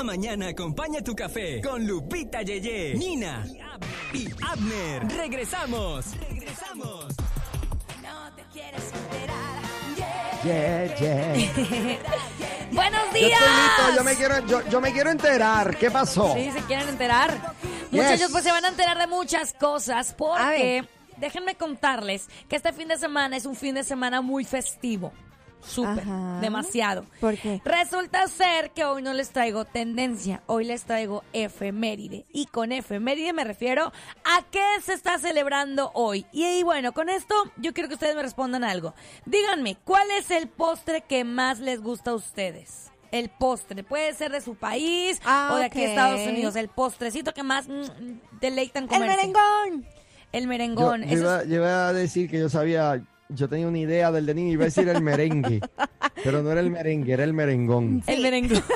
Cada mañana acompaña tu café con Lupita Yeye, Nina y Abner. Regresamos. Regresamos. No te quieres enterar. Yeah, yeah. Buenos Yo días. estoy listo, yo me quiero, yo, yo me quiero enterar. ¿Qué pasó? Sí, se quieren enterar. Yes. Muchachos, pues se van a enterar de muchas cosas porque déjenme contarles que este fin de semana es un fin de semana muy festivo. Súper, demasiado. ¿Por qué? Resulta ser que hoy no les traigo tendencia, hoy les traigo efeméride. Y con efeméride me refiero a qué se está celebrando hoy. Y, y bueno, con esto yo quiero que ustedes me respondan algo. Díganme, ¿cuál es el postre que más les gusta a ustedes? El postre, puede ser de su país Ah, o de aquí de. Estados Unidos. El postrecito que más mm, deleitan El comerse. merengón. El merengón. yo Eso iba, es- yo iba a decir que yo sabía, yo tenía una idea del de niño y iba a decir el merengue. pero no era el merengue, era el merengón. el merengón.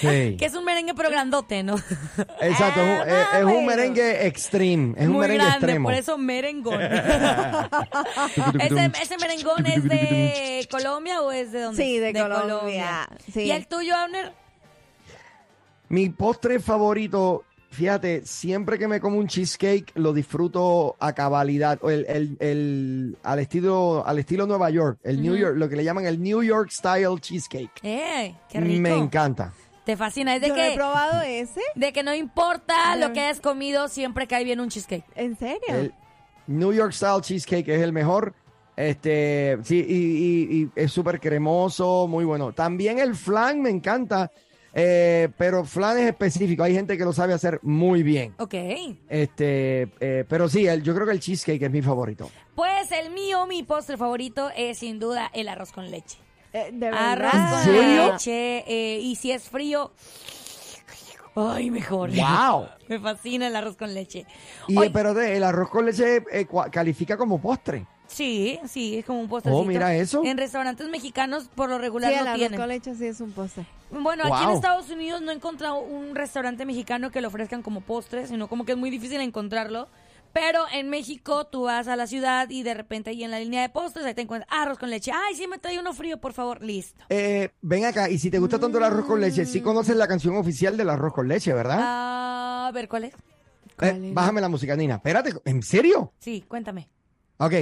Sí. que es un merengue pero grandote, ¿no? Exacto, es un, es- es un bueno. merengue extreme, es un Muy merengue grande, extremo. por eso merengón. ¿Ese, ¿Ese merengón es de Colombia o es de dónde? Sí, de Colombia, sí. ¿Y el tuyo, Abner? Mi postre favorito, fíjate, siempre que me como un cheesecake lo disfruto a cabalidad, o el, el, el- al estilo, al estilo Nueva York, el New York, lo que le llaman el New York Style Cheesecake. ¡Eh! ¡Qué rico! Me encanta. Te fascina. Es de Yo no he que, probado ese. de que no importa No. lo que hayas comido, siempre cae bien un cheesecake. ¿En serio? El New York Style Cheesecake es el mejor. Este, sí, y, y- y es súper cremoso, muy bueno. También el flan me encanta, eh, pero flan es específico. Hay gente que lo sabe hacer muy bien. Ok. Este, eh, pero sí, el- yo creo que el cheesecake es mi favorito. Pues el mío, mi postre favorito es sin duda el arroz con leche. Eh, de Arroz con leche. eh, y si es frío, ¡ay, mejor! ¡Wow! Me fascina el arroz con leche. Y Oye, pero de- el arroz con leche eh, califica como postre. Sí, sí, es como un postrecito. Oh, mira eso. En restaurantes mexicanos por lo regular Sí, el no arroz tienen. con leche sí es un postre. Bueno, aquí en. Estados Unidos no he encontrado un restaurante mexicano que lo ofrezcan como postre, sino como que es muy difícil encontrarlo. Pero en México tú vas a la ciudad y de repente ahí en la línea de postres ahí te encuentras arroz con leche. Ay, sí, me trae uno frío, por favor. Listo. Eh, ven acá, y si te gusta tanto el arroz con leche, sí conoces la canción oficial del arroz con leche, ¿verdad? Ah, a ver, ¿cuál es? ¿Cuál Eh, bájame la música, Nina. Espérate, ¿en serio? Sí, cuéntame. Ok.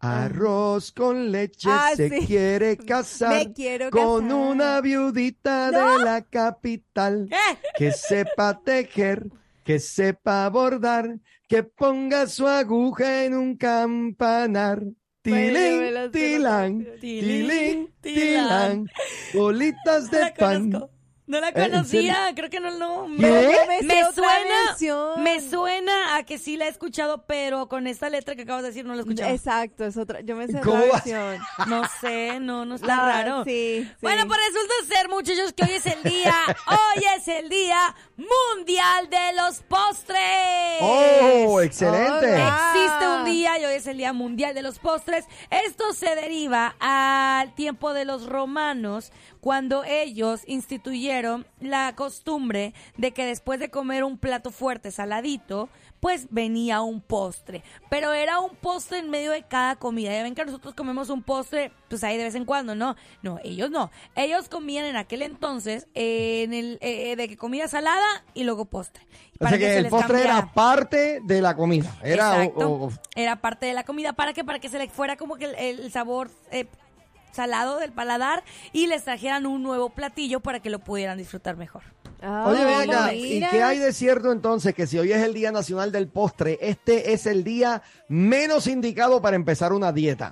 Arroz con leche Ah, se sí. quiere casar Me quiero con casar. una viudita ¿No? de la capital que sepa tejer, que sepa bordar, que ponga su aguja en un campanar. Tilín, tilán, tilín, tilán. bolitas de pan. conozco. No la Eh, ¿en conocía, creo que no, no. ¿Qué? Me Me suena, versión. me suena a que sí la he escuchado, pero con esta letra que acabas de decir no la he escuchado. Exacto, es otra. Yo me sé versión. No sé, no, no está La- raro. Sí, sí. Bueno, pues resulta ser, muchachos, que hoy es el día, hoy es el día mundial de los postres. ¡Oh, excelente! Existe un día y hoy es el Día Mundial de los Postres. Esto se deriva al tiempo de los romanos, cuando ellos instituyeron la costumbre de que después de comer un plato fuerte saladito, pues venía un postre. Pero era un postre en medio de cada comida. Ya ven que nosotros comemos un postre, pues ahí de vez en cuando, ¿no? No, ellos no. Ellos comían en aquel entonces eh, en el, eh, de que comida salada y luego postre. O sea que el postre cambiara. era parte de la comida. Era o- Era parte de la comida. ¿Para qué? Para que se le fuera como que el, el sabor eh, salado del paladar y les trajeran un nuevo platillo para que lo pudieran disfrutar mejor. Ah, Oye, ven acá, mira. ¿y qué hay de cierto entonces que si hoy es el Día Nacional del Postre, este es el día menos indicado para empezar una dieta?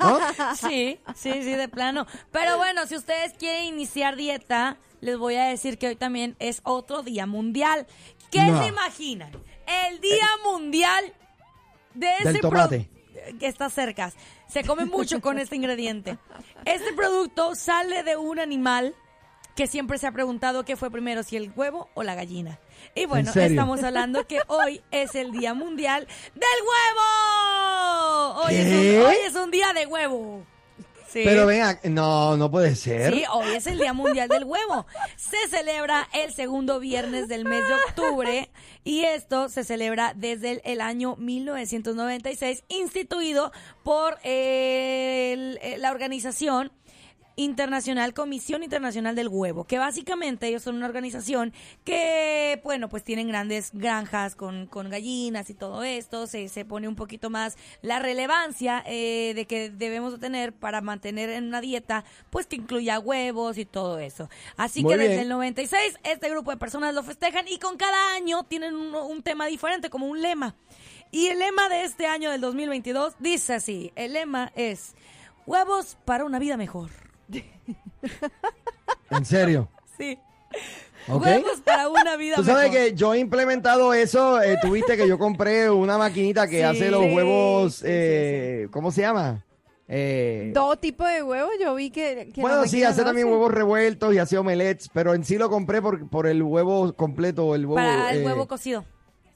¿no? Sí, sí, sí, de plano. Pero bueno, si ustedes quieren iniciar dieta, les voy a decir que hoy también es otro día mundial. ¿Qué No. se imaginan? El día mundial de ese Del pro- tomate. Que está cerca. Se come mucho con este ingrediente. Este producto sale de un animal que siempre se ha preguntado qué fue primero, si el huevo o la gallina. Y bueno, estamos hablando que hoy es el Día Mundial del Huevo. Hoy, es ¿Qué? un, hoy es un día de huevo. Sí. Pero ven, ac- no, no puede ser. Sí, hoy es el Día Mundial del Huevo. Se celebra el segundo viernes del mes de octubre y esto se celebra desde el, el año 1996, instituido por eh, el- la organización internacional, Comisión Internacional del Huevo, que básicamente ellos son una organización que, bueno, pues tienen grandes granjas con, con gallinas y todo esto, se, se pone un poquito más la relevancia eh, de que debemos de tener para mantener en una dieta, pues que incluya huevos y todo eso. Así Muy que desde el 96 este grupo de personas lo festejan y con cada año tienen un, un tema diferente, como un lema. Y el lema de este año del 2022 dice así, el lema es huevos para una vida mejor. En serio. Sí. ¿Ok? Huevos para una vida Tú sabes mejor. que yo he implementado eso. eh, Tuviste que yo compré una maquinita que Sí. hace los huevos. sí, sí, eh, ¿Cómo se llama? Eh, Dos tipos de huevos, yo vi que. bueno, sí, hace también huevos revueltos y hace omelets, pero en sí lo compré por, por el huevo completo, el huevo. Para el huevo cocido.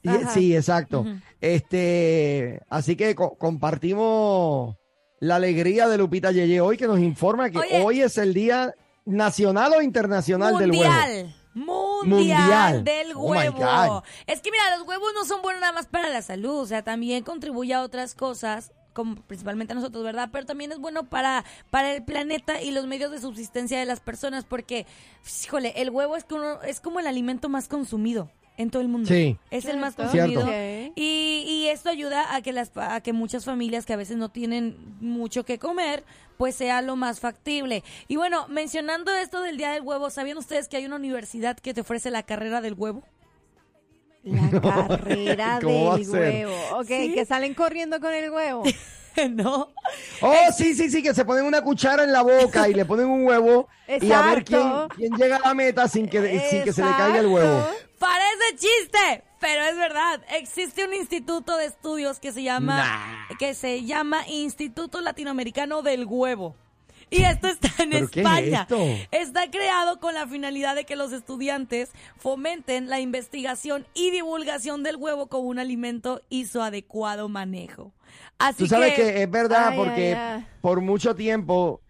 y- sí, exacto. Este, así que co- compartimos la alegría de Lupita Yeye hoy que nos informa que Oye. hoy es el día nacional o internacional del huevo. Mundial. Mundial, del Oh, huevo. Es que mira, los huevos no son buenos nada más para la salud, o sea, también contribuye a otras cosas, como principalmente a nosotros, ¿verdad? Pero también es bueno para, para el planeta y los medios de subsistencia de las personas, porque, híjole, el huevo es, que uno, es como el alimento más consumido en todo el mundo. Sí. Es el más consumido. Y, y esto ayuda a que las a que muchas familias que a veces no tienen mucho que comer, pues sea lo más factible. Y bueno, mencionando esto del Día del Huevo, ¿sabían ustedes que hay una universidad que te ofrece la carrera del huevo? La carrera ¿Cómo va a del ser? huevo. Ok, Sí. que salen corriendo con el huevo. no. Oh, sí, sí, sí, que se ponen una cuchara en la boca y le ponen un huevo y a ver quién, Exacto. quién llega a la meta sin que, sin que se le caiga el huevo. Parece chiste, pero es verdad. Existe un instituto de estudios que se llama Nah. que se llama Instituto Latinoamericano del Huevo. Y esto está en ¿Pero qué es España. Está creado con la finalidad de que los estudiantes fomenten la investigación y divulgación del huevo como un alimento y su adecuado manejo. Así Tú sabes que, que, es verdad Ay, porque ay, ay. por mucho tiempo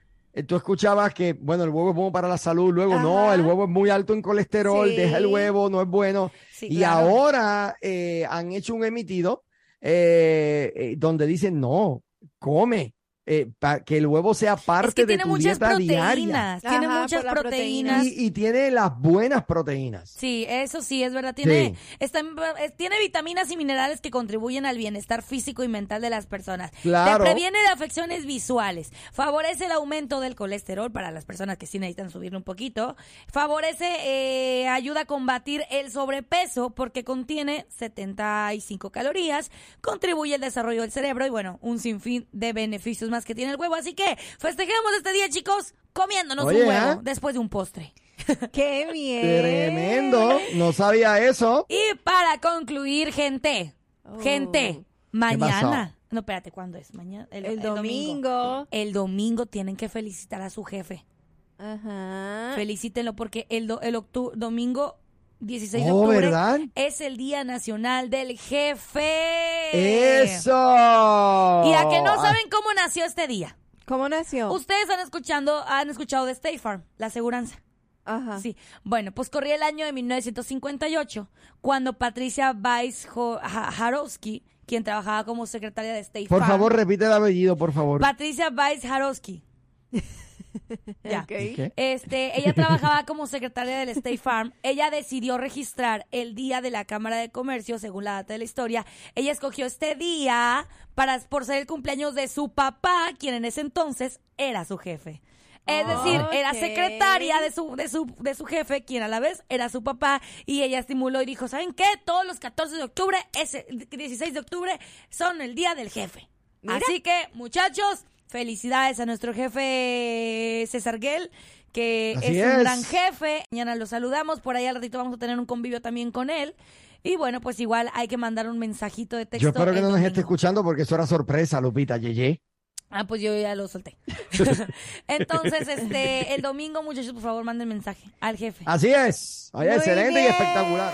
tú escuchabas que, bueno, el huevo es bueno para la salud, luego no, el huevo es muy alto en colesterol, Sí. deja el huevo, no es bueno. Sí, y claro. ahora eh, han hecho un emitido eh, eh, donde dicen, no, come, eh, pa- que el huevo sea parte es que de tiene tu muchas dieta diaria. proteínas, tiene Ajá, muchas proteínas. Y, y tiene las buenas proteínas. Sí, eso sí, es verdad. Tiene, Sí. está en- tiene vitaminas y minerales que contribuyen al bienestar físico y mental de las personas. Claro. Te previene de afecciones visuales. Favorece el aumento del colesterol para las personas que sí necesitan subirlo un poquito. Favorece, eh, ayuda a combatir el sobrepeso porque contiene 75 calorías. Contribuye al desarrollo del cerebro y bueno, un sinfín de beneficios más que tiene el huevo. Así que festejemos este día, chicos, comiéndonos Oye, un huevo ¿eh? después de un postre. ¡Qué bien! Tremendo, no sabía eso. Y para concluir, gente, Oh. gente, mañana. No, espérate, ¿cuándo es? Mañana. El domingo. El domingo tienen que felicitar a su jefe. Ajá. Felicítenlo porque el, do- el octu- domingo 16 de Oh, octubre ¿verdad? es el Día Nacional del Jefe. Eso. Y a que no saben cómo nació este día. ¿Cómo nació? Ustedes han escuchando, han escuchado de State Farm, la aseguranza. Ajá. Sí, bueno, pues corría el año de 1958 cuando Patricia Weiss Jarowski, quien trabajaba como secretaria de State Por Farm. favor, repite el apellido, por favor. Patricia Weiss Jarowski. ya. Ok. Ok. Este, ella trabajaba como secretaria del State Farm. Ella decidió registrar el día de la Cámara de Comercio, según la data de la historia. Ella escogió este día para por ser el cumpleaños de su papá, quien en ese entonces era su jefe. Es decir, era secretaria de su, de, su, de su jefe, quien a la vez era su papá, y ella estimuló y dijo, ¿saben qué? Todos los 14 de octubre, ese 16 de octubre, son el día del jefe. Mira. Así que, muchachos, felicidades a nuestro jefe César Guel, que es, un gran jefe. Mañana lo saludamos, por ahí al ratito vamos a tener un convivio también con él. Y bueno, pues igual hay que mandar un mensajito de texto. Yo espero que no nos esté escuchando porque eso era sorpresa, Lupita, Yeye. Ah, pues yo ya lo solté. Entonces, este, el domingo, muchachos, por favor, manden mensaje al jefe. Así es. Muy excelente y espectacular.